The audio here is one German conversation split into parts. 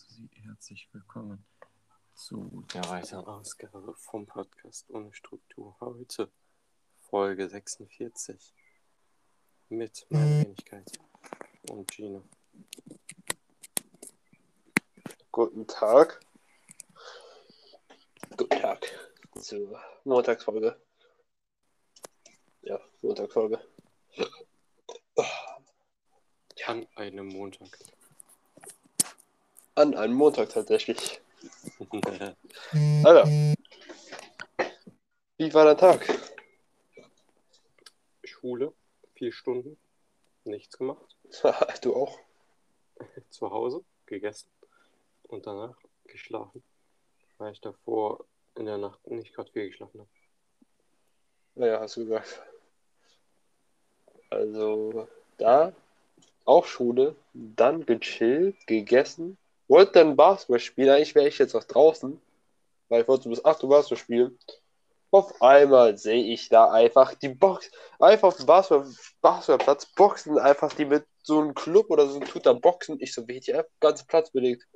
heiße Sie herzlich willkommen zu der weiteren Ausgabe vom Podcast ohne Struktur. Heute Folge 46 mit meiner Wenigkeit und Gino. Guten Tag. Guten Tag zur Montagsfolge. Ja, Montagsfolge. An einem Montag. An einem Montag tatsächlich. Alter. Wie war dein Tag? Schule, vier Stunden, nichts gemacht. du auch? Zu Hause, gegessen und danach geschlafen, weil ich davor in der Nacht nicht gerade viel geschlafen habe. Naja, hast du gesagt. Also, da auch Schule, dann gechillt, gegessen, wollte dann Basketball spielen. Eigentlich wäre ich jetzt noch draußen, weil ich wollte bis 8 Uhr Basketball spielen. Auf einmal sehe ich da einfach die Box, einfach auf dem Basketball, Basketballplatz boxen einfach die mit so einem Club oder so einem Tutor boxen. Ich so, wie die einfach ganze Platz belegt.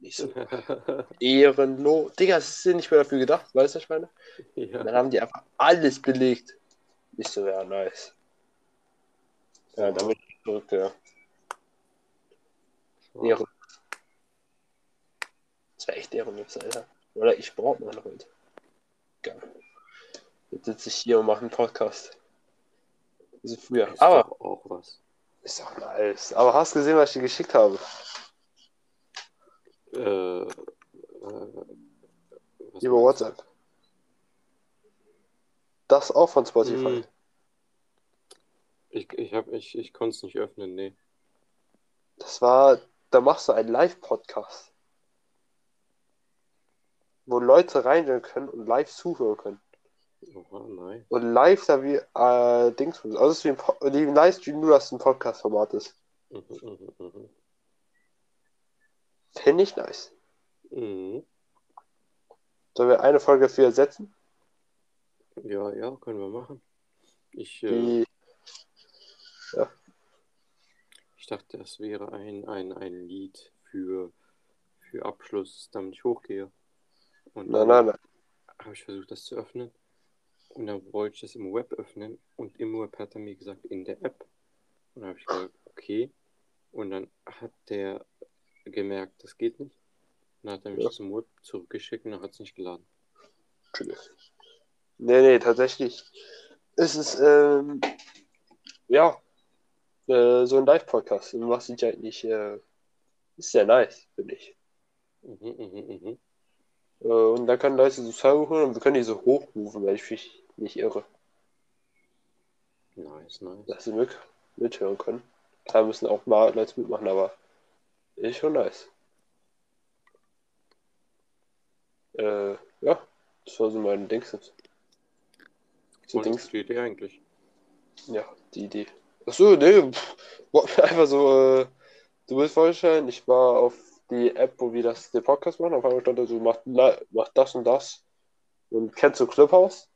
Ich so, ehrenlos. Digga, das ist ja nicht mehr dafür gedacht, weißt du, was ich meine? ja. Dann haben die einfach alles belegt. Ich so, ja, nice. Ja, ich zurück, ja. Ehre. Das war echt ehrenlos, Alter. Oder ich brauche meine heute. Geil. Jetzt sitze ich hier und mache einen Podcast. So früher. Ist Aber doch auch was. ist doch nice. Aber hast du gesehen, was ich dir geschickt habe? Äh, äh, Über? WhatsApp. Das auch von Spotify. Hm. Ich, ich, hab, ich, ich konnte es nicht öffnen, nee. Das war, da machst du einen Live-Podcast. Wo Leute reingehen können und live zuhören können. Oha, nein. Und live da wie äh, Dings. Also es ist wie ein, Po- Livestream, nur dass es ein Podcast-Format ist. Mhm, mhm, mhm. Finde ich nice. Mhm. Sollen wir eine Folge dafür ersetzen? Ja, ja, können wir machen. Ich, äh, Die, ich dachte, das wäre ein, ein, ein Lied für, für Abschluss, damit ich hochgehe. Und nein, nein, nein. habe ich versucht, das zu öffnen. Und dann wollte ich das im Web öffnen. Und im Web hat er mir gesagt, in der App. Und dann habe ich gesagt, okay. Und dann hat der gemerkt, das geht nicht. Dann hat er mich Ja. zum Web zurückgeschickt und dann hat es nicht geladen. Nee, nee, tatsächlich ist es, ähm, ja, äh, so ein Live-Podcast. Und was ich eigentlich, äh, ist sehr nice, finde ich. Mhm, mhm, mhm. Äh, und dann können Leute so zuhören und wir können die so hochrufen, wenn ich mich nicht irre. Nice, nice. Dass sie mit, mithören können. Da müssen auch mal Leute mitmachen, aber ist schon nice. Äh, ja, das war so mein Dings. So Und Dings. die Idee eigentlich. Ja, die Idee. Achso, nee, pff, einfach so, äh, du willst vorstellen, ich war auf die App, wo wir das, den Podcast machen, auf einmal stand da so, mach, na, mach das und das. Und kennst du Clubhouse?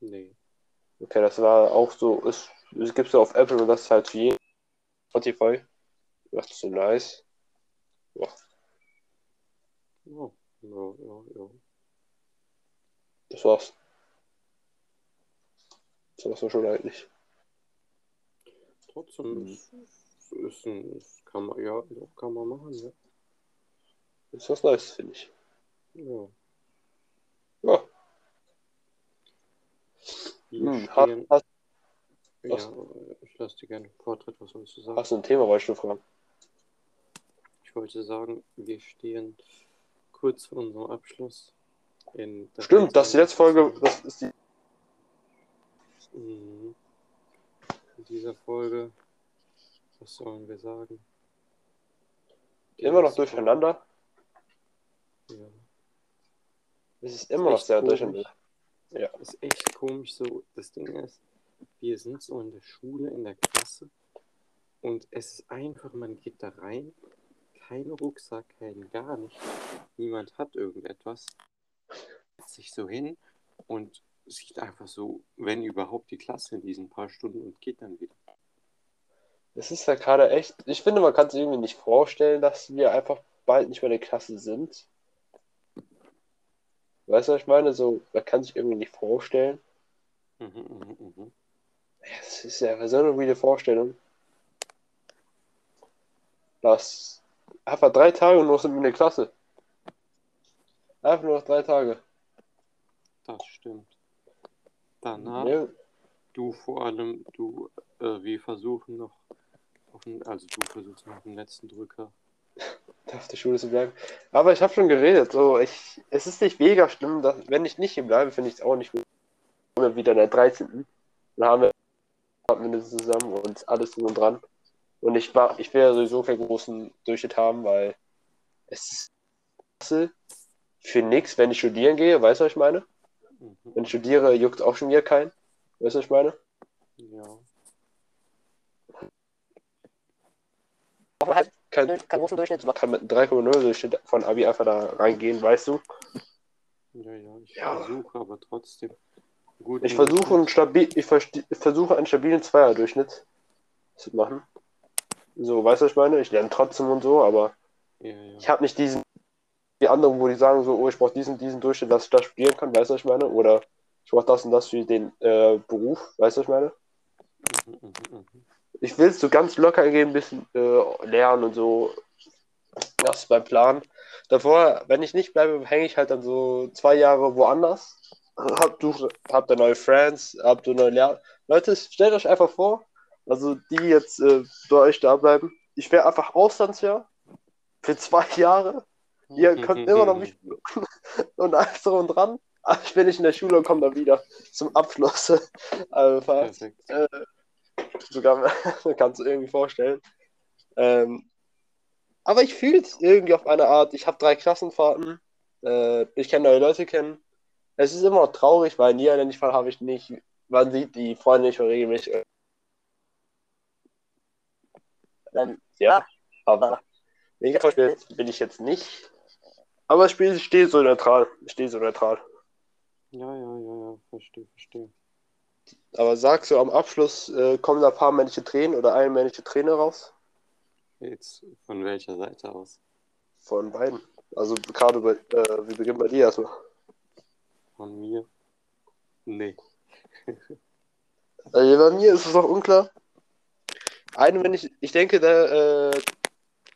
Nee. Okay, das war auch so, es, es gibt so auf Apple und das ist halt für jeden Spotify. Dachte so, nice. Ja, Oh, ja, ja, ja. das war's. Das war's auch schon eigentlich. Trotzdem, Mhm. Ist ein, es kann man, ja, doch, kann man machen, ja. Das ist was nice, finde ich. Ja. Ja, hm, hast, stehen, hast, ja, was? ich lasse dir gerne einen Vortritt, was sollst du sagen? hast du ein Thema, wollte ich nur fragen. Ich wollte sagen, wir stehen kurz vor unserem Abschluss. In Stimmt, das ist die letzte Folge, das ist die Mhm. In dieser Folge, was sollen wir sagen? immer noch Das- durcheinander. Ja. Es ist immer noch sehr komisch. durcheinander. Ja. ist echt komisch so. Das Ding ist, wir sind so in der Schule, in der Klasse und es ist einfach, man geht da rein, kein Rucksack, kein gar nicht. Niemand hat irgendetwas. Setzt sich so hin und sieht einfach so, wenn überhaupt, die Klasse in diesen paar Stunden und geht dann wieder. Es ist ja gerade echt, ich finde, man kann sich irgendwie nicht vorstellen, dass wir einfach bald nicht mehr in der Klasse sind. Weißt du, was ich meine? So, man kann sich irgendwie nicht vorstellen. Mhm, mhm, mhm. Es ist ja so eine weirde Vorstellung. Das einfach drei Tage nur sind wir in der Klasse. Einfach nur noch drei Tage. Das stimmt. Danach, Ja, du vor allem, du, äh, wir versuchen noch, also du versuchst noch den letzten Drücker. auf der Schule zu bleiben. Aber ich habe schon geredet. So, ich, es ist nicht mega schlimm, dass, wenn ich nicht hier bleibe, finde ich es auch nicht gut. Dann sind wir wieder in der 13. Dann haben wir, wir das zusammen und alles drum und dran. Und ich, war, ich will ja sowieso keinen großen Durchschnitt haben, weil es ist für nichts, wenn ich studieren gehe, weißt du, was ich meine? Mhm. Wenn ich studiere, juckt auch schon wieder keinen. Weißt du, was ich meine? Ja. Aber halt kein, kein großen Durchschnitt, man kann mit einem 3,0 Durchschnitt von Abi einfach da reingehen, weißt du? Ja, ja, ich Ja. versuche aber trotzdem. Gut, Ich versuche einen, stabil, ich, ich versuche einen stabilen Zweierdurchschnitt zu machen. So, weißt du, was ich meine? Ich lerne trotzdem und so, aber Ja, ja. ich habe nicht diesen, die anderen, wo die sagen so, oh, ich brauche diesen, diesen Durchschnitt, dass ich das studieren kann, weißt du, was ich meine? Oder ich brauche das und das für den äh, Beruf, weißt du, was ich meine? Mhm, mhm, mhm. Ich will es so ganz locker gehen, ein bisschen äh, lernen und so. Das ist mein Plan. Davor, wenn ich nicht bleibe, hänge ich halt dann so zwei Jahre woanders. Hab, du, hab da neue Friends, hab du neue Lehrer. Leute, stellt euch einfach vor, also die jetzt äh, bei euch da bleiben. Ich wäre einfach Auslandsjahr für zwei Jahre. Ihr könnt immer noch mich und alles drum und dran. Aber ich bin nicht in der Schule und komme dann wieder zum Abschluss. Einfach Perfekt. Sogar kannst du irgendwie vorstellen. Ähm, aber ich fühle es irgendwie auf eine Art. Ich habe drei Klassenfahrten. Äh, ich kann neue Leute kennen. Es ist immer noch traurig, weil in jedem Fall habe ich nicht, man sieht die Freunde nicht mehr regelmäßig. Ähm, ja, aber mega Beispiel bin ich jetzt nicht. Aber das Spiel steht so neutral. Steht so neutral. Ja, ja, ja, ja, verstehe, verstehe. Aber sagst du, am Abschluss äh, kommen da ein paar männliche Tränen oder eine männliche Träne raus? Jetzt von welcher Seite aus? Von beiden. Also gerade bei, äh, wir beginnen bei dir erstmal. Von mir? Nee. Also bei mir ist es noch unklar. Eine, wenn ich, ich denke, da äh,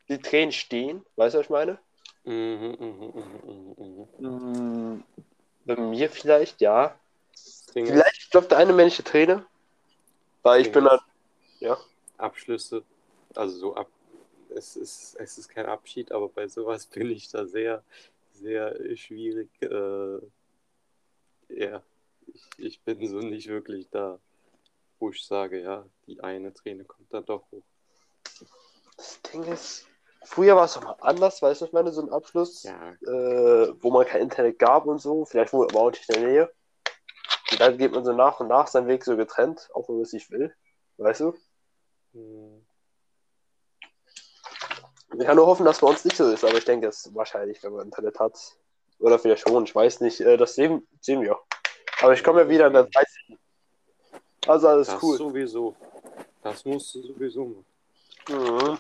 die Tränen stehen, weißt du, was ich meine? Mhm, mhm, mhm, mhm, mhm. Mm, bei mir vielleicht, ja. Ist, Vielleicht klopft eine männliche Träne. Weil ich bin halt, ja. Abschlüsse, also so ab, es ist, es ist kein Abschied, aber bei sowas bin ich da sehr, sehr schwierig. Äh, ja, ich, ich bin so nicht wirklich da, wo ich sage, ja, die eine Träne kommt dann doch hoch. Das Ding ist, früher war es doch mal anders, weißt du, was ich meine? So ein Abschluss, Ja, äh, wo man kein Internet gab und so. Vielleicht wohnt man auch nicht in der Nähe. Und dann geht man so nach und nach seinen Weg so getrennt, auch wenn man es nicht will. Weißt du? hm, Ich kann nur hoffen, dass bei uns nicht so ist, aber ich denke, es ist wahrscheinlich, wenn man Internet hat. Oder vielleicht schon, ich weiß nicht. Äh, das sehen, sehen wir. Aber ich komme ja wieder in der 30. Also alles das cool. sowieso. Das musst du sowieso machen. Mhm.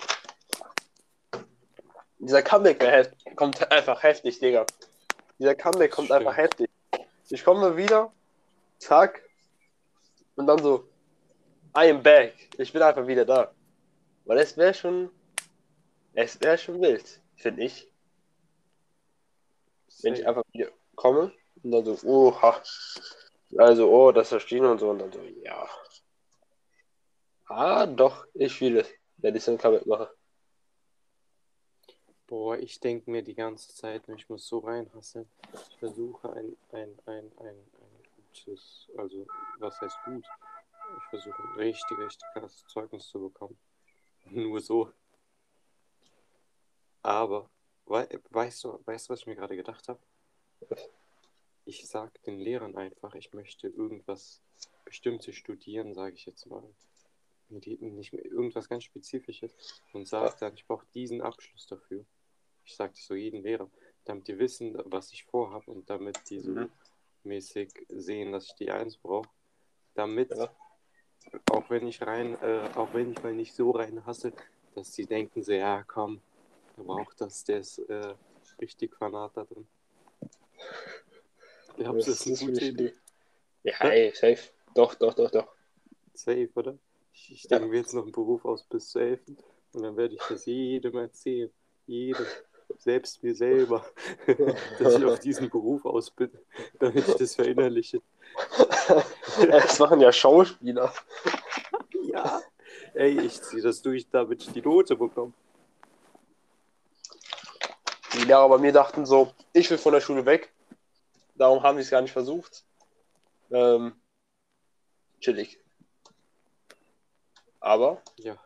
Dieser Comeback kommt einfach heftig, Digga. Dieser Comeback kommt Stimmt. einfach heftig. Ich komme wieder, zack, und dann so, I am back. Ich bin einfach wieder da. Weil es wäre schon, es wäre schon wild, finde ich. wenn ich einfach wieder komme und dann so, oha, also, oh, das verstehen und so, und dann so, ja. Ah, doch, ich fühle es, wenn ich so ein Comeback mache. Boah, ich denke mir die ganze Zeit, ich muss so reinhasseln. Ich versuche ein, ein, ein, ein, ein gutes, also was heißt gut? Ich versuche richtig, richtig krasses Zeugnis zu bekommen. Nur so. Aber, wei weißt du, weißt du, was ich mir gerade gedacht habe? Ich sag den Lehrern einfach, ich möchte irgendwas Bestimmtes studieren, sage ich jetzt mal. Nicht mehr, irgendwas ganz Spezifisches und sage dann, ich brauche diesen Abschluss dafür. Ich sage das so jedem Lehrer, damit die wissen, was ich vorhabe und damit die so Mhm. Mäßig sehen, dass ich die Eins brauche. Damit, Ja. auch wenn ich rein, äh, auch wenn ich mal nicht so rein hasse, dass die denken so, ja komm, Aber auch das, der ist äh, richtig fanat da drin. Ich hab's Das jetzt eine ist gute Idee. Ja, ey, safe. Doch, doch, doch, doch. Safe, oder? Ich, ich Ja. denke mir jetzt noch einen Beruf aus bis zu helfen und dann werde ich das jedem erzählen. Jedem. Selbst mir selber. dass ich auf diesen Beruf ausbilde, damit ich das verinnerliche. Es machen ja Schauspieler. Ja. Ey, ich ziehe das durch, damit ich die Note bekomme. Die Lehrer bei mir dachten so, ich will von der Schule weg. Darum haben sie es gar nicht versucht. Ähm, chillig. Aber, Ja,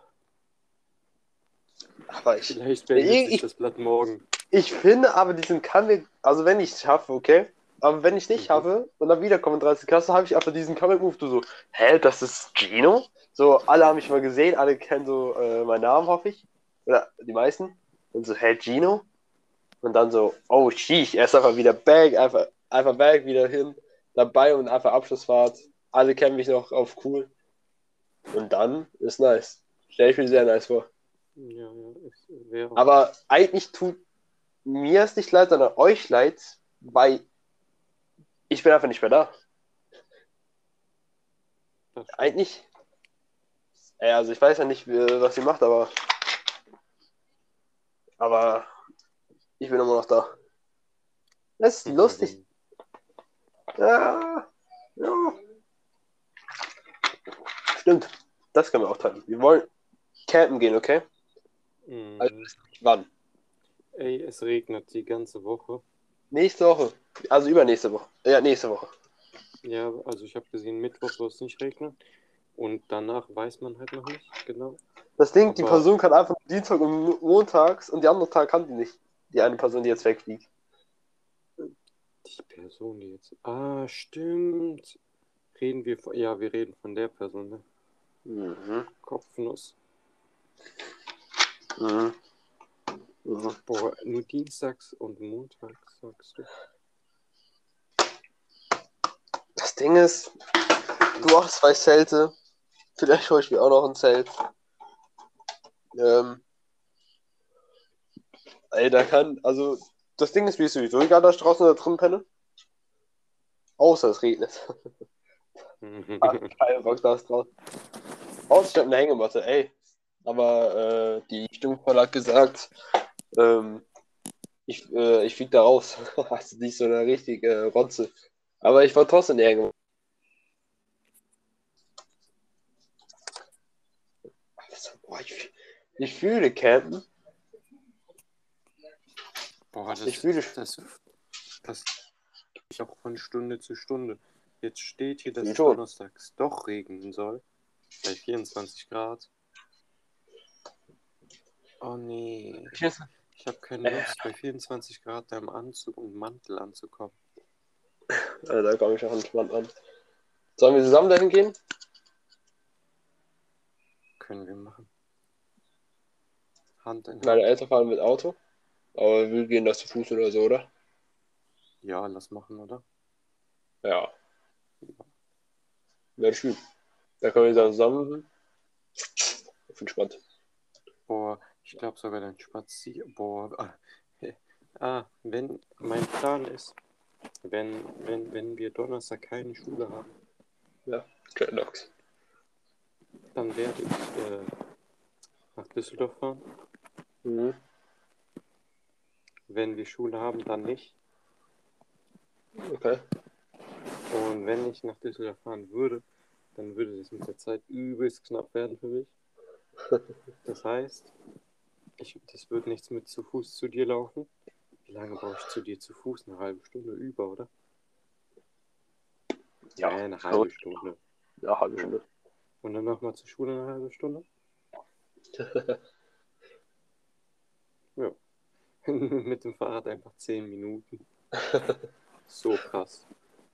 aber ich, vielleicht wendet Ich- das Blatt morgen. ich finde aber diesen Comic, also wenn ich es schaffe, okay, aber wenn ich nicht Mhm. schaffe und dann wiederkomme in 30 Klasse, habe ich einfach diesen Comic Move, du so, hä, das ist Gino? So, alle haben mich mal gesehen, alle kennen so äh, meinen Namen, hoffe ich. Oder die meisten. Und so, hä, Gino? Und dann so, oh, sheesh, er ist einfach wieder back, einfach, einfach back, wieder hin, dabei und einfach Abschlussfahrt. Alle kennen mich noch auf cool. Und dann ist nice. Stell ich mir sehr nice vor. Ja, ja, es wäre. Aber eigentlich tut mir es nicht leid, sondern euch leid, weil ich bin einfach nicht mehr da. Eigentlich. Ja, also ich weiß ja nicht, wie- was sie macht, aber. Aber ich bin immer noch da. Das ist lustig. Ja. Ja. Stimmt. Das können wir auch teilen. Wir wollen campen gehen, okay? Mhm. Also wann? Ey, es regnet die ganze Woche. Nächste Woche. Also übernächste Woche. Ja, nächste Woche. Ja, also ich habe gesehen, Mittwoch soll es nicht regnen. Und danach weiß man halt noch nicht genau. Das Ding, die Aber- Person kann einfach Dienstag und Mo- montags und die andere Tag kann die nicht. Die eine Person, die jetzt wegfliegt. Die Person, die jetzt. Ah, stimmt. Reden wir von. Ja, wir reden von der Person, ne? Mhm. Kopfnuss. Mhm. Mhm. Boah, nur dienstags und montags, sagst du. Das Ding ist, du hast zwei Zelte. Vielleicht hole ich mir auch noch ein Zelt. Ähm. Ey, da kann, also, das Ding ist, wie ist sowieso egal, ich draußen oder drin penne. Außer es regnet. Bock, da ist draußen. Außer ich hab eine Hängematte, ey. Aber äh, die Stimmvoll hat gesagt, ähm, ich, äh, ich flieg da raus. also nicht so eine richtige äh, Rotze. Aber ich war trotzdem die Hängematte. Boah, ich, ich fühle Campen. Boah, das, Ich fühle- das, das ich auch von Stunde zu Stunde. Jetzt steht hier, dass es donnerstags doch regnen soll. Bei 24 Grad. Oh nee. Ich habe keine Lust, bei 24 Grad da im Anzug und Mantel anzukommen. Also, da komme ich auch entspannt an. Sollen wir zusammen dahin gehen? Können wir machen. Hand in Hand. Meine Eltern fahren mit Auto. Aber wir gehen das zu Fuß oder so, oder? Ja, lass machen, oder? Ja. Wäre schön. Da können wir dann zusammen. Auf entspannt. Boah, ich glaube sogar dein Spazier. Boah. Ah, ah, wenn mein Plan ist, wenn, wenn, wenn wir Donnerstag keine Schule haben, Dreadlocks. dann werde ich äh, nach Düsseldorf fahren. Mhm. Wenn wir Schule haben, dann nicht. Okay. Und wenn ich nach Düsseldorf fahren würde, dann würde das mit der Zeit übelst knapp werden für mich. Das heißt, ich, das wird nichts mit zu Fuß zu dir laufen. Wie lange brauche ich zu dir zu Fuß? Eine halbe Stunde über, oder? Ja, Äh, eine halbe Stunde. Ja, halbe Stunde. Und dann nochmal zur Schule eine halbe Stunde? Ja. mit dem Fahrrad einfach 10 Minuten. So krass.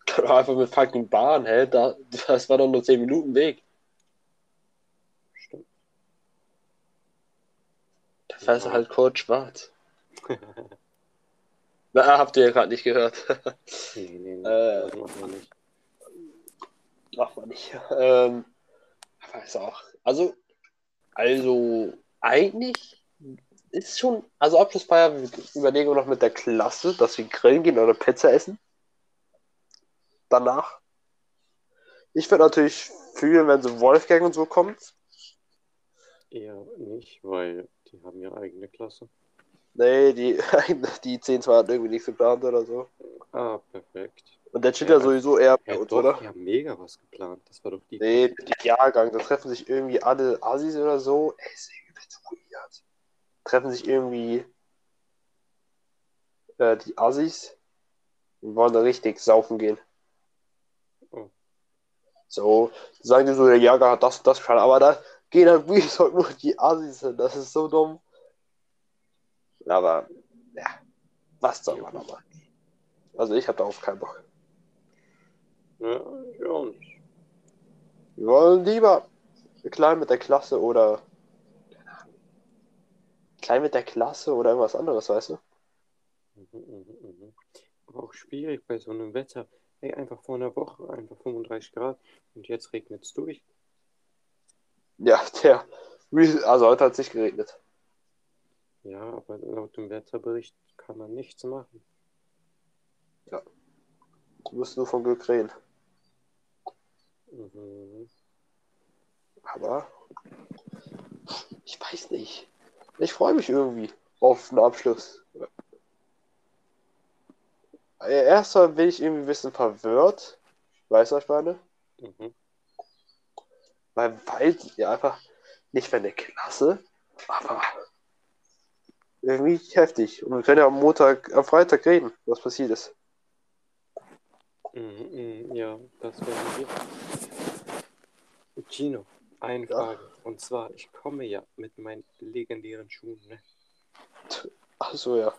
Kann einfach mit fucking Bahn, hä? Da, das war doch nur 10 Minuten Weg. Stimmt. Du halt kurz schwarz. Na, habt ihr ja gerade nicht gehört. Nee, nee, nee. Äh. machen wir nicht. Macht man nicht. Ähm, weiß auch. Also, also eigentlich ist schon, also Abschlussfeier, wir überlegen noch mit der Klasse, dass wir grillen gehen oder Pizza essen. Danach. Ich würde natürlich fühlen, wenn so Wolfgang und so kommt. Eher nicht, weil die haben ja eigene Klasse. Nee, die, die 10 2 hat irgendwie nichts geplant oder so. Ah, perfekt. Und der chillt Ja, ja sowieso eher bei Ja, uns, doch, oder? die haben mega was geplant. Das war doch die. Nee, der Jahrgang, da treffen sich irgendwie alle Assis oder so. Ey, ist übelst weird. Treffen sich irgendwie äh, die Assis und wollen da richtig saufen gehen. Oh. So, sagen die so, der Jahrgang hat das und das schon, aber da gehen halt wie gesagt nur die Assis hin. Das ist so dumm. Aber, ja, was soll man noch machen? Also ich hab darauf keinen Bock. Ja, ich auch nicht. Wir wollen lieber klein mit der Klasse oder klein mit der Klasse oder irgendwas anderes, weißt du? Mhm, mhm, mhm. Aber auch schwierig bei so einem Wetter. Ey, einfach vor einer Woche, einfach 35 Grad und jetzt regnet es durch. Ja, der. Also heute hat es nicht geregnet. Ja, aber laut dem Wetterbericht kann man nichts machen. Du musst nur von Glück reden. Mhm. Aber ich weiß nicht. Ich freue mich irgendwie auf einen Abschluss. Erstmal bin ich irgendwie ein bisschen verwirrt. Weißt du, was ich meine? Mhm. Weil, weil ja einfach nicht für eine Klasse, aber irgendwie heftig. Und wir können ja am Montag, am Freitag reden, was passiert ist. Mhm, mhm, ja, das wäre wir. Gino, eine Ja. Frage. Und zwar, ich komme ja mit meinen legendären Schuhen. Ne? Ach so, ja.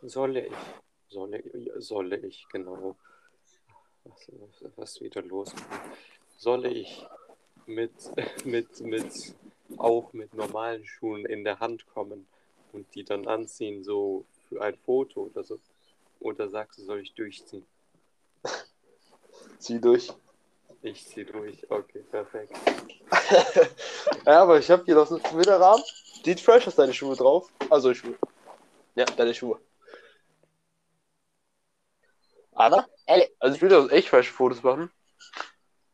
Solle ich, solle, solle ich, genau. Was ist wieder los? Solle ich mit, mit, mit, auch mit normalen Schuhen in der Hand kommen und die dann anziehen, so für ein Foto oder so? Oder sagst du, soll ich durchziehen? Zieh durch. Ich zieh durch. Okay, perfekt. ja, aber ich habe hier noch so einen Winterrahmen. Sieht fresh aus deine Schuhe drauf. Also Schuhe. Ja, deine Schuhe. Aber, ehrlich, also ich will doch echt fresh Fotos machen.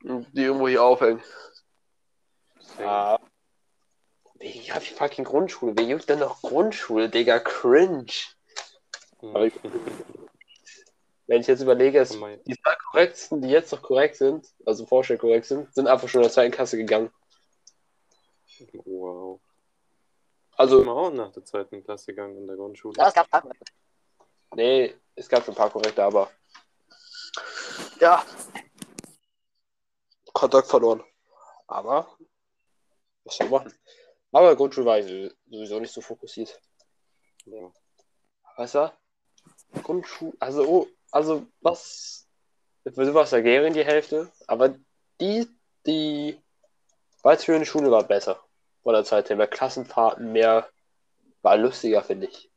Und die irgendwo hier aufhängen. Ah. Ich hab die fucking Grundschule. Wer juckt denn noch Grundschule, Digga? Cringe. Ich- Wenn ich jetzt überlege, es, Mein- die zwei korrektesten, die jetzt noch korrekt sind, also vorstell korrekt sind, sind einfach schon in der zweiten Klasse gegangen. Wow. Ich Also, bin auch nach der zweiten Klasse gegangen in der Grundschule. Ja, es gab Fragen. nee, es gab schon ein paar korrekte, aber. Ja. Kontakt verloren. Aber. Was soll man machen? Aber Grundschule war sowieso nicht so fokussiert. Ja. Weißt du? Grundschule. Also, oh, also, was. Warst ja Gehring die Hälfte, aber die, die weiterführende Schule war besser. Von der Zeit her. Mehr Klassenfahrten, mehr. War lustiger, finde ich.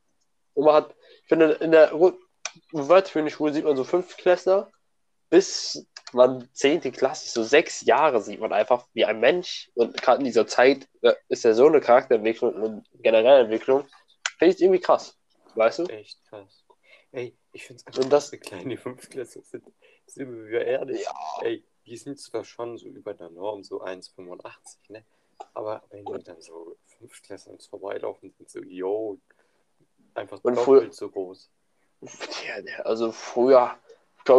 Und man hat, ich finde, in der weiterführenden Schule sieht man so Fünftklässler, bis man zehnte Klasse, so sechs Jahre sieht man einfach, wie ein Mensch, und gerade in dieser Zeit äh, ist ja so eine Charakterentwicklung und generelle Entwicklung, finde ich irgendwie krass. Weißt du? Echt krass. Ey, ich finde es Und einfach, das- dass wir kleine Fünftklässler sind. Sind wir ehrlich? Ja. Ey, die sind zwar schon so über der Norm, so 1,85, ne? Aber wenn wir dann so Fünftklässler uns vorbeilaufen, sind so, yo, einfach Und doppelt so groß. Ja, also früher,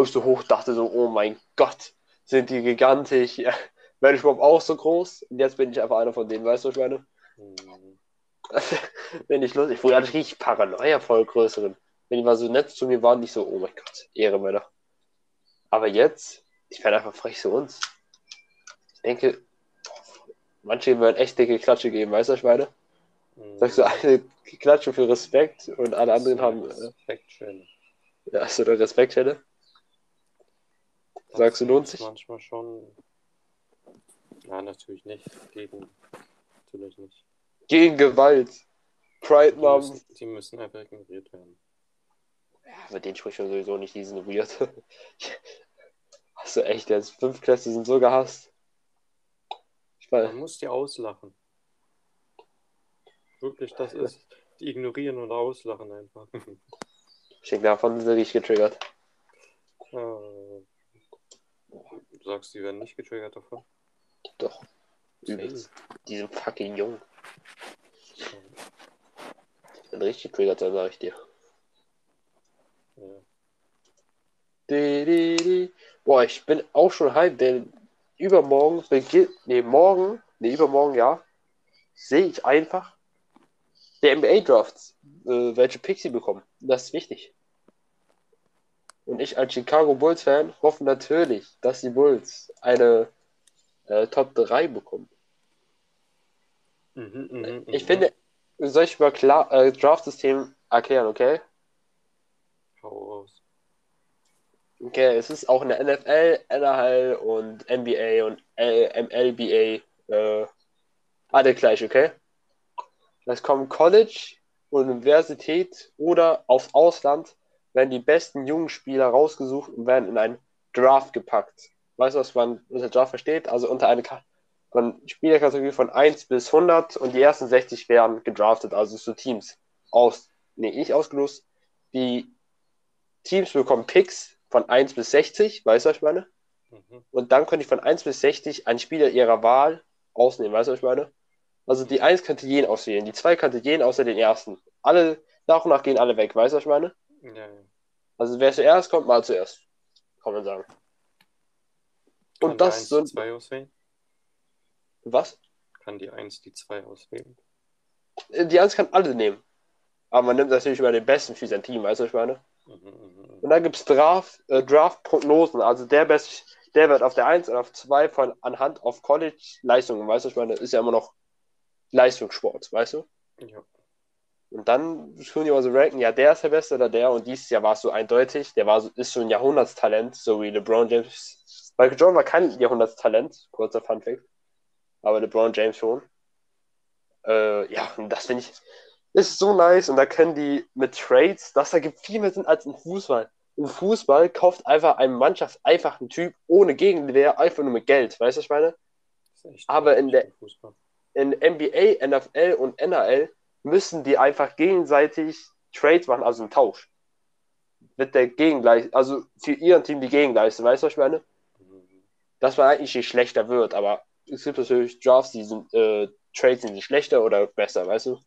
ich, so hoch dachte so, oh mein Gott, sind die gigantisch. Ja, Werde ich überhaupt auch so groß? Und jetzt bin ich einfach einer von denen, weißt du, ich meine? Hm, Wenn ich lustig. Früher hatte ich richtig Paranoia voll größeren. Wenn die mal so nett zu mir waren, nicht so, oh mein Gott, Ehrenmänner. Aber jetzt, ich werde einfach frech zu uns. Ich denke, manche würden echt dicke Klatsche geben, weißt du, was ich meine? hm. Sagst du, eine Klatsche für Respekt und alle anderen haben äh, Respekt schön. ja, so eine Sagst du, lohnt sich? Manchmal schon. Ja, natürlich nicht. Gegen. Natürlich nicht. Gegen Gewalt. Pride Die müssen, die müssen einfach ignoriert werden. Ja, mit denen spricht man sowieso nicht, die sind weird. Hast du echt jetzt? Fünf Klässe sind so gehasst. Ich Man meine, muss die auslachen. Wirklich, das ist, Die ignorieren und auslachen einfach. Ich denke, davon sind sie richtig getriggert. Äh, du sagst, die werden nicht getriggert davon? Doch. Übelst. Die sind fucking jung. Die sind richtig getriggert, sein, sag ich dir. Ja. Di, di, di. Boah, ich bin auch schon hype, denn übermorgen beginnt, nee, morgen, nee, übermorgen, ja, sehe ich einfach der NBA-Drafts, äh, welche Picks sie bekommen. Das ist wichtig. Und ich als Chicago Bulls-Fan hoffe natürlich, dass die Bulls eine äh, Top 3 bekommen. Mhm, mhm, Ich mhm. finde, soll ich mal klar, äh, Draft-System erklären, okay? Hau raus. Okay, es ist auch in der NFL, NHL und NBA und L MLBA äh, alle gleich, okay? Es kommen College, Universität oder aufs Ausland, werden die besten jungen Spieler rausgesucht und werden in einen Draft gepackt. Weißt du, was man unter Draft versteht? Also unter eine Ka von Spielerkategorie von 1 bis 100 und die ersten 60 werden gedraftet, also so Teams aus, nee, nicht ausgelost. Die Teams bekommen Picks von 1 bis 60, weißt du, was ich meine? Mhm. Und dann könnte ich von 1 bis 60 einen Spieler ihrer Wahl ausnehmen, weißt du, was ich meine? Also die 1 könnte jeden auswählen, die 2 könnte jeden außer den ersten. Alle, nach und nach gehen alle weg, weißt du, was ich meine? Ja. Also wer zuerst kommt, mal zuerst. Kann man sagen. Kann Und die das 1 so. die 2 auswählen? Was? Kann die 1 die 2 auswählen? Äh, Die 1 kann alle nehmen. Aber man nimmt natürlich immer den besten für sein Team, weißt du, was ich meine? Mhm, mhm, mhm. Und dann gibt es Draft, äh, Draft-Prognosen. Also der best, der wird auf der 1 und auf 2 von anhand auf College-Leistungen, weißt du, ich meine? Ist ja immer noch Leistungssport, weißt du? Ja. Und dann tun die mal so ranken, ja, der ist der Beste oder der. Und dieses Jahr war es so eindeutig, der war so, ist so ein Jahrhundertstalent, so wie LeBron James. Michael Jordan war kein Jahrhundertstalent, kurzer Funfact. Aber LeBron James schon. Äh, ja, und das finde ich, ist so nice. Und da können die mit Trades, das ergibt viel mehr Sinn als im Fußball. Im Fußball kauft einfach eine Mannschaft einfach einen Typ ohne Gegenwehr, einfach nur mit Geld. Weißt du, was ich meine? Aber in der- in NBA, NFL und NRL müssen die einfach gegenseitig Trades machen, also einen Tausch. Mit der Gegengleich, also für ihren Team die Gegenleistung, weißt du, was ich meine? Dass man eigentlich nicht schlechter wird, aber es gibt natürlich Drafts, die sind, äh, Trades sind schlechter oder besser, weißt du?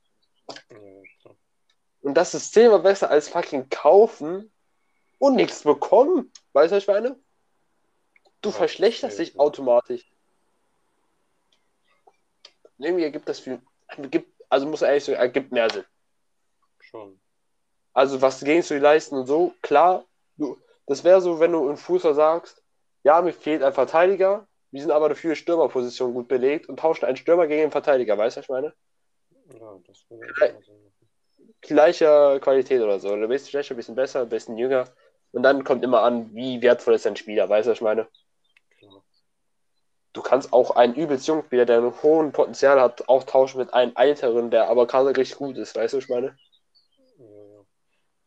Und das ist zehnmal besser als fucking kaufen und nichts bekommen. Weißt du, was ich meine? Du Ja, verschlechterst dich automatisch. Irgendwie ergibt das viel, ergibt, also muss ehrlich sagen, ergibt mehr Sinn. Schon. Also was gegen du leisten und so, klar, du, das wäre so, wenn du in Fußball sagst, ja, mir fehlt ein Verteidiger, wir sind aber dafür Stürmerposition gut belegt und tauschen einen Stürmer gegen einen Verteidiger, weißt du, was ich meine? Ja, das würde Äh. Gleicher Qualität oder so. Ein bisschen schlechter, ein bisschen besser, ein bisschen jünger. Und dann kommt immer an, wie wertvoll ist dein Spieler, weißt du, was ich meine? Du kannst auch einen übelst jungen Spieler, der einen hohen Potenzial hat, auch tauschen mit einem älteren, der aber gerade richtig gut ist, weißt du, was ich meine? Ja, ja.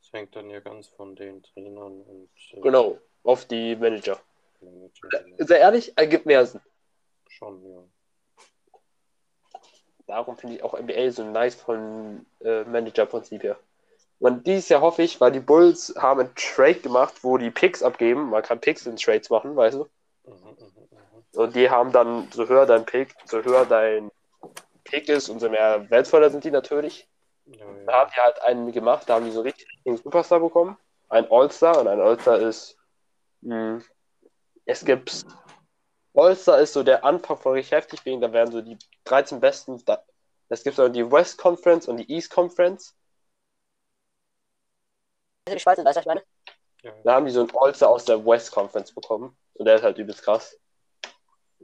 Das hängt dann ja ganz von den Trainern und äh, Genau, auf die Manager. Manager. Sehr ehrlich, ergibt mehr Sinn. Schon, ja. Darum finde ich auch NBA so nice von äh, Manager-Prinzip her. Und dieses Jahr hoffe ich, weil die Bulls haben einen Trade gemacht, wo die Picks abgeben. Man kann Picks in Trades machen, weißt du? Mhm, mhm, mhm. Und die haben dann, so höher dein Pick, so höher dein Pick ist, umso mehr wertvoller sind die natürlich. Ja, Da ja. haben die halt einen gemacht, da haben die so richtig einen Superstar bekommen. Ein All-Star und ein All-Star ist. Mh, es gibt. All-Star ist so der Anfang von richtig heftig, wegen da werden so die 13 besten. Da, es gibt so die West Conference und die East Conference. Die Schweiz, weißt du, was ich meine? Da haben die so einen All-Star aus der West Conference bekommen. Und der ist halt übelst krass.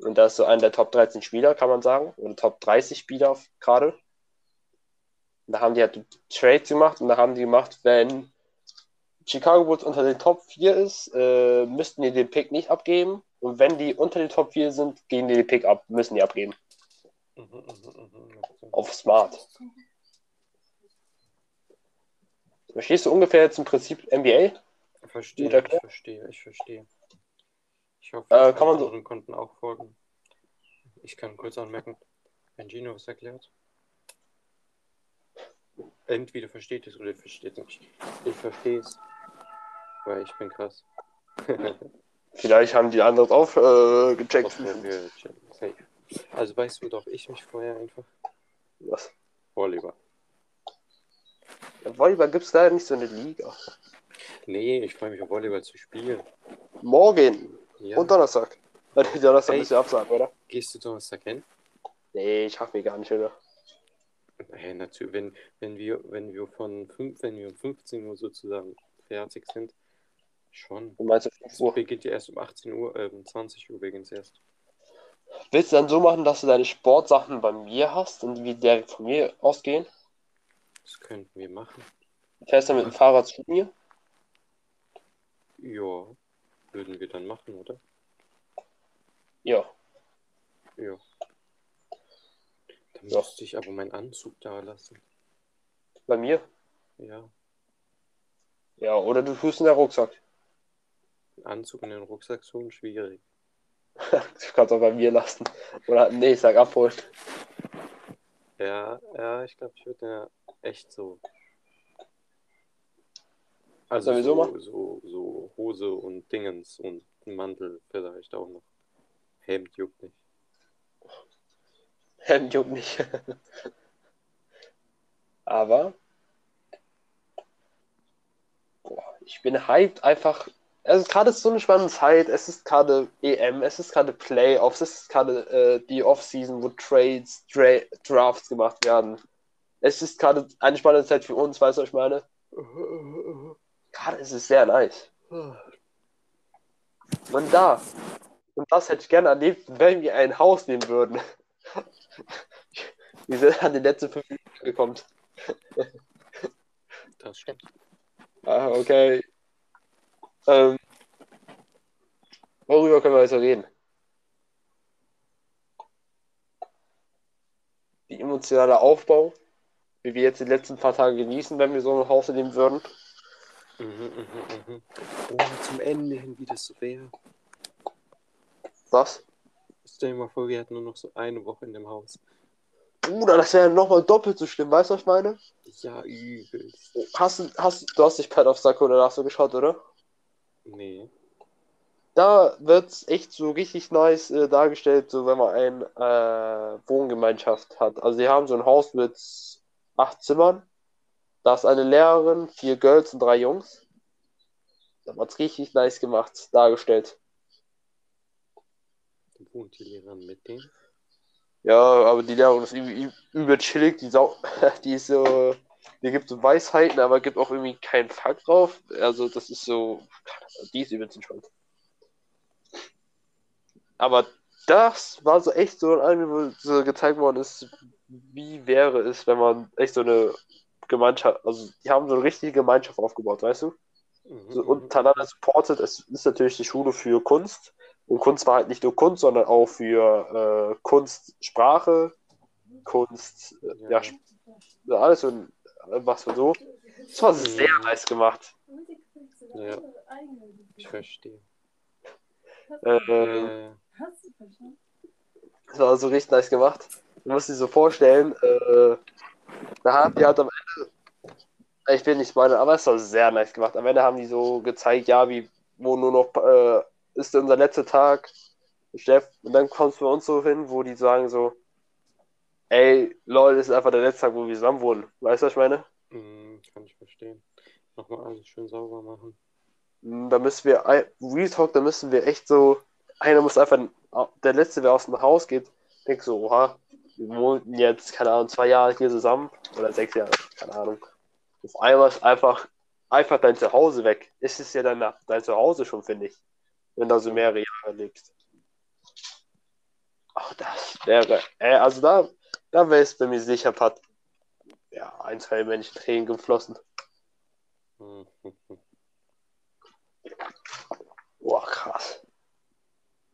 Und da ist so einer der Top 13 Spieler, kann man sagen. Oder Top 30 Spieler auf- gerade. Da haben die halt Trades gemacht und da haben die gemacht, wenn Chicago Bulls unter den Top 4 ist, äh, müssten die den Pick nicht abgeben. Und wenn die unter den Top 4 sind, gehen die den Pick ab, müssen die abgeben. Mhm. Auf Smart. Verstehst du ungefähr jetzt im Prinzip NBA? Verstehe, ich verstehe, ich verstehe. Ich hoffe, Äh, die kann man so- anderen konnten auch folgen. Ich kann kurz anmerken, wenn Gino was erklärt. Entweder versteht es oder ihr versteht es nicht. Ich verstehe es. Weil ich bin krass. Vielleicht haben die anderen auch äh, gecheckt. Also weißt du, doch ich mich vorher einfach. Was? Volleyball. Ja, Volleyball gibt es leider nicht so eine Liga. Nee, ich freue mich auf Volleyball zu spielen. Morgen Ja. und Donnerstag. Donnerstag Ey. müssen wir absagen, oder? Gehst du Donnerstag hin? Nee, ich schaff mich gar nicht, oder? Hey, natürlich, wenn, wenn wir, wenn wir von 5, wenn wir um 15 Uhr sozusagen fertig sind, schon. Du meinst, um 5 Es Uhr. beginnt ja erst um 18 Uhr, äh, um 20 Uhr beginnt es erst. Willst du dann so machen, dass du deine Sportsachen bei mir hast und die direkt von mir ausgehen? Das könnten wir machen. Fährst du mit dem Fahrrad zu mir? Ja, würden wir dann machen, oder? Ja. Ja. Dann Ja. müsste ich aber meinen Anzug da lassen. Bei mir? Ja, Ja, oder du tust in der Rucksack. den Anzug in den Rucksack schon schwierig. Du kannst auch bei mir lassen. Oder nee, ich sag abholen. Ja, ja, ich glaube, ich würde ja echt so. Also wir so so, so, so Hose und Dingens und ein Mantel vielleicht auch noch. Hemd juckt nicht. Hemd juckt nicht. Aber boah, ich bin hyped einfach. Also gerade ist so eine spannende Zeit. Es ist gerade EM, es ist gerade Playoffs, es ist gerade äh, die Offseason, wo Trades, Dra Drafts gemacht werden. Es ist gerade eine spannende Zeit für uns, weißt du, was ich meine? Gerade ist es sehr nice. Und da, und das hätte ich gerne erlebt, wenn wir ein Haus nehmen würden. Wir sind an den letzten fünf Minuten gekommen. Das stimmt. Ah, okay. Ähm, worüber können wir noch reden? Die emotionale Aufbau, wie wir jetzt die letzten paar Tage genießen, wenn wir so ein Haus nehmen würden. Mhm, mhm, mhm. Oh, zum Ende hin, wie das so wäre. Was? Stell dir mal vor, wir hätten nur noch so eine Woche in dem Haus. Bruder, das wäre nochmal doppelt so schlimm, weißt du, was ich meine? Ja, übel. Hast du, hast, du hast dich Pet auf Sack oder hast du geschaut, oder? Nee. Da wird's echt so richtig nice äh, dargestellt, so wenn man eine äh, Wohngemeinschaft hat. Also sie haben so ein Haus mit acht Zimmern. Da ist eine Lehrerin, vier Girls und drei Jungs. Da wird's richtig nice gemacht, dargestellt. Wohnt die Lehrerin mit denen? Ja, aber die Lehrerin ist übel, übel- übel chillig, die, sau die ist so, die gibt so Weisheiten, aber gibt auch irgendwie keinen Fakt drauf. Also das ist so, die ist übelst entspannt. Aber das war so echt so ein Anime, wo so gezeigt worden ist, wie wäre es, wenn man echt so eine Gemeinschaft, also die haben so eine richtige Gemeinschaft aufgebaut, weißt du? Mhm, So mhm. untereinander supportet. Es ist natürlich die Schule für Kunst. Und Kunst war halt nicht nur Kunst, sondern auch für äh, Kunstsprache, Kunst, äh, ja, Ja. Alles so, ein- was für so. Das war sehr Mhm. nice gemacht. Ja. Ich verstehe. Äh, Äh, Das war so richtig nice gemacht. Du musst dir so vorstellen, äh, da haben die halt am ich will nicht spoilern, aber es war sehr nice gemacht. Am Ende haben die so gezeigt, ja, wie, wo nur noch, äh, ist unser letzter Tag, Chef, und dann kommst du bei uns so hin, wo die sagen so, ey, das ist einfach der letzte Tag, wo wir zusammen wohnen. Weißt du, was ich meine? mh, kann ich verstehen. Nochmal alles schön sauber machen. Mm, Da müssen wir, Real Talk, da müssen wir echt so, einer muss einfach, der Letzte, der aus dem Haus geht, denkt so, oha, wir wohnen jetzt, keine Ahnung, zwei Jahre hier zusammen, oder sechs Jahre, keine Ahnung. Auf einmal ist einfach, einfach dein Zuhause weg. Es ist ja dann dein Zuhause schon, finde ich, wenn du so mehrere Jahre lebst. Ach, das wäre, äh, also da, da wäre es bei mir sicher, Pat, ja, ein, zwei Menschen Tränen geflossen. Boah, krass.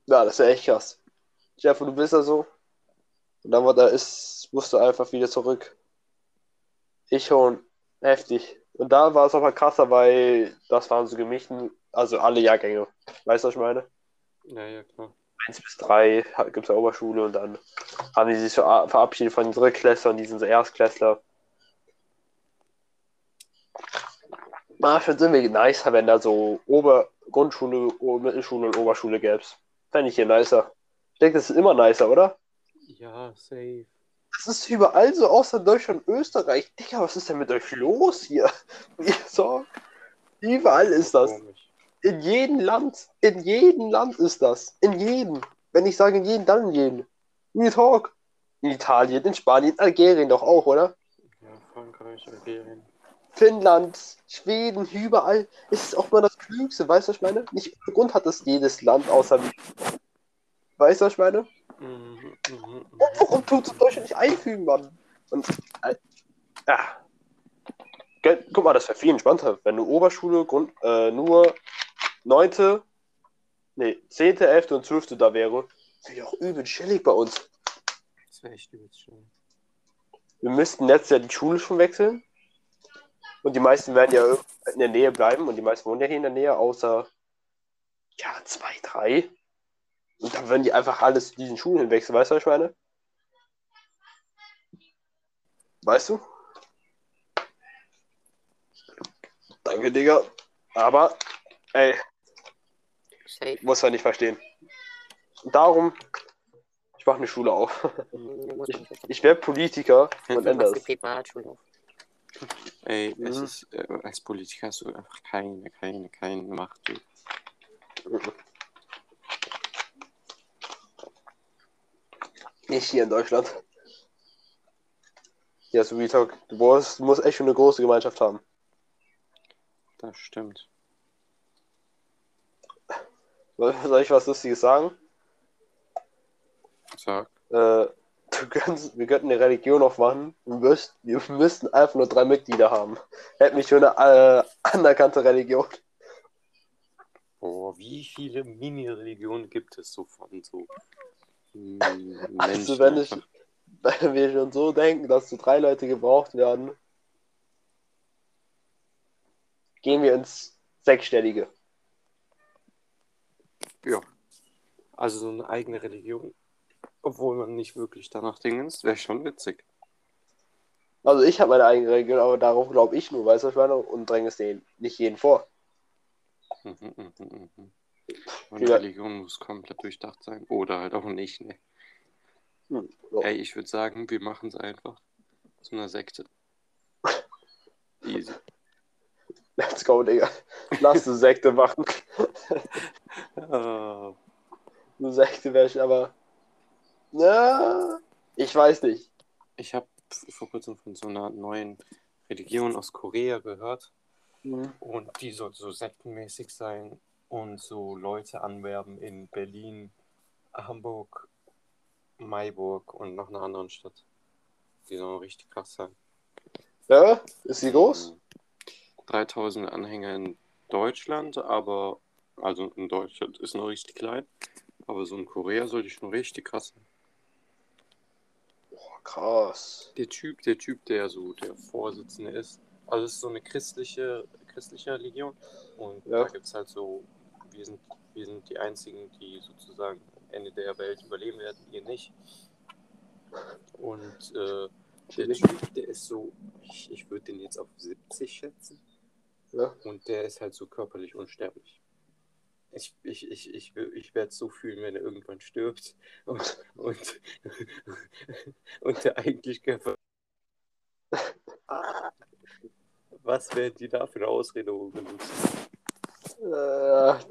Ja, das ist echt krass. Jeff, du bist ja so. Und dann war da ist, musst du einfach wieder zurück. Ich schon. Heftig. Und da war es aber krasser, weil das waren so gemischten, also alle Jahrgänge. Weißt du, was ich meine? Ja, ja, klar. Eins bis drei gibt es ja Oberschule und dann haben die sich so verabschiedet von den Drittklässlern, die sind so Erstklässler. Ah, ich finde es irgendwie nicer, wenn da so Ober Grundschule, Mittelschule und Oberschule gäbe. Fände ich hier nicer. Ich denke, das ist immer nicer, oder? Ja, safe. Das ist überall so, außer Deutschland und Österreich. Digga, was ist denn mit euch los hier? So, überall ist das. In jedem Land. In jedem Land ist das. In jedem. Wenn ich sage in jedem, dann in jedem. Real Talk. In Italien, in Spanien, in Algerien doch auch, oder? Ja, Frankreich, Algerien. Finnland, Schweden, überall. ist es auch mal das Klügste, weißt du, was ich meine? Nicht ohne Grund hat es jedes Land außer. Weißt du, was ich meine? Mhm, mhm, mhm. Und warum tut es Deutschland nicht einfügen, Mann? Und. Äh, ja. Guck mal, das wäre viel entspannter, wenn eine Oberschule Grund, äh, nur 9., nee, 10., 11. und 12. da wäre. Wäre ja auch übel chillig bei uns. Das wäre echt übelst schön. Wir müssten letztes Jahr die Schule schon wechseln. Und die meisten werden ja in der Nähe bleiben. Und die meisten wohnen ja hier in der Nähe, außer ja, zwei, drei. Und dann würden die einfach alles zu diesen Schulen hinwechseln. Weißt du, was ich meine? Weißt du? Danke, Digga. Aber, ey, Safe. muss man nicht verstehen. Und darum, ich mache eine Schule auf. Man nicht Ich werde Politiker und ändere es. Privatschule auf. Ey, es Mhm. ist, äh, als Politiker hast du einfach keine, keine, keine Macht. Du. Nicht hier in Deutschland. Ja, so wie Talk. Du musst, du musst echt schon eine große Gemeinschaft haben. Das stimmt. Soll soll ich was Lustiges sagen? Sag. Äh, du kannst, wir könnten eine Religion aufmachen. Wir, müsst, wir müssten einfach nur drei Mitglieder haben. Hätten mich schon eine äh, anerkannte Religion. Boah, wie viele Mini-Religionen gibt es so von so Menschen Also wenn ich, wenn wir schon so denken, dass so drei Leute gebraucht werden, gehen wir ins Sechsstellige. Ja. Also so eine eigene Religion, obwohl man nicht wirklich danach dingens, wäre schon witzig. Also ich habe meine eigene Religion, aber darauf glaube ich nur, weißt du, was ich meine? Und dränge es denen nicht jeden vor. Mhm, mhm, mhm, mhm. Und Ja. Religion muss komplett durchdacht sein. Oder halt auch nicht, ne? Hm. Ey, ich würde sagen, wir machen es einfach zu einer Sekte. Easy. Let's go, Digga. Lass eine Sekte machen. Ah, Eine Sekte wäre ich aber. Ja, ich weiß nicht. ich habe vor kurzem von so einer neuen Religion aus Korea gehört. Hm. Und die soll so sektenmäßig sein und so Leute anwerben in Berlin, Hamburg, Maiburg und noch einer anderen Stadt. Die sollen richtig krass sein. Ja, ist sie groß? 3000 Anhänger in Deutschland, aber, also in Deutschland ist noch richtig klein, aber so in Korea soll die schon richtig krass sein. Boah, krass. Der Typ, der Typ, der so der Vorsitzende ist, also es ist so eine christliche, christliche Religion und Ja. da gibt es halt so, wir sind, wir sind die Einzigen, die sozusagen am Ende der Welt überleben werden, ihr nicht. Und äh, der Typ, der ist so, ich, ich würde den jetzt auf 70 schätzen. Ja. Und der ist halt so körperlich unsterblich. Ich, ich, ich, ich, ich werde es so fühlen, wenn er irgendwann stirbt. Und, und, und der eigentlich Körper. Was werden die da für eine Ausrede benutzen? Äh,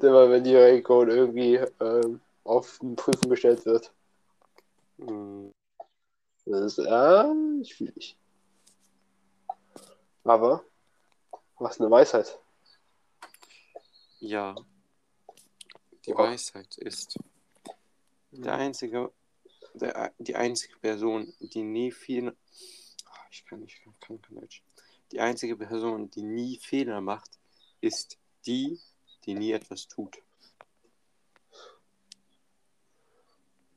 immer wenn die Religion irgendwie ähm, auf Prüfung gestellt wird. Hm, Das ist, fühle dich. Aber, was eine Weisheit. Ja. Die Boah. Weisheit ist, der einzige, der, die einzige Person, die nie Fehler. Ah, Ich kann nicht, kann, kann kein Deutsch. Die einzige Person, die nie Fehler macht, ist die, die nie etwas tut.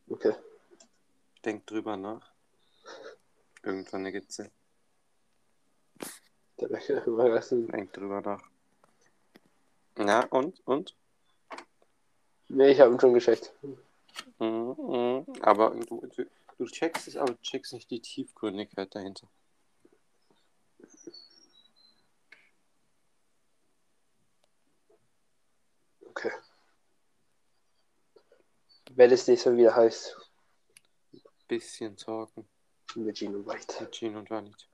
Okay. Denk drüber nach. Irgendwann ergibt Sinn. Der weißt du, Denk drüber nach. Na, und? Und? Nee, ich habe ihn schon gecheckt. Mhm, mhm. Aber du, du, du checkst es, aber du checkst nicht die Tiefgründigkeit dahinter. Wenn es nächstes Mal wieder heißt, Bisschen zocken mit Gino White. mit Gene und Janet.